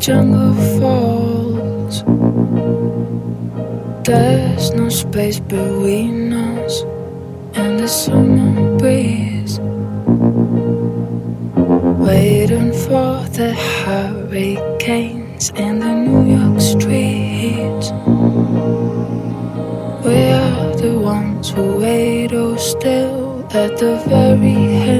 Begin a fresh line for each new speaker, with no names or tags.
jungle falls. There's no space between us and the summer breeze. Waiting for the hurricanes in the New York streets. We are the ones who wait oh still at the very end.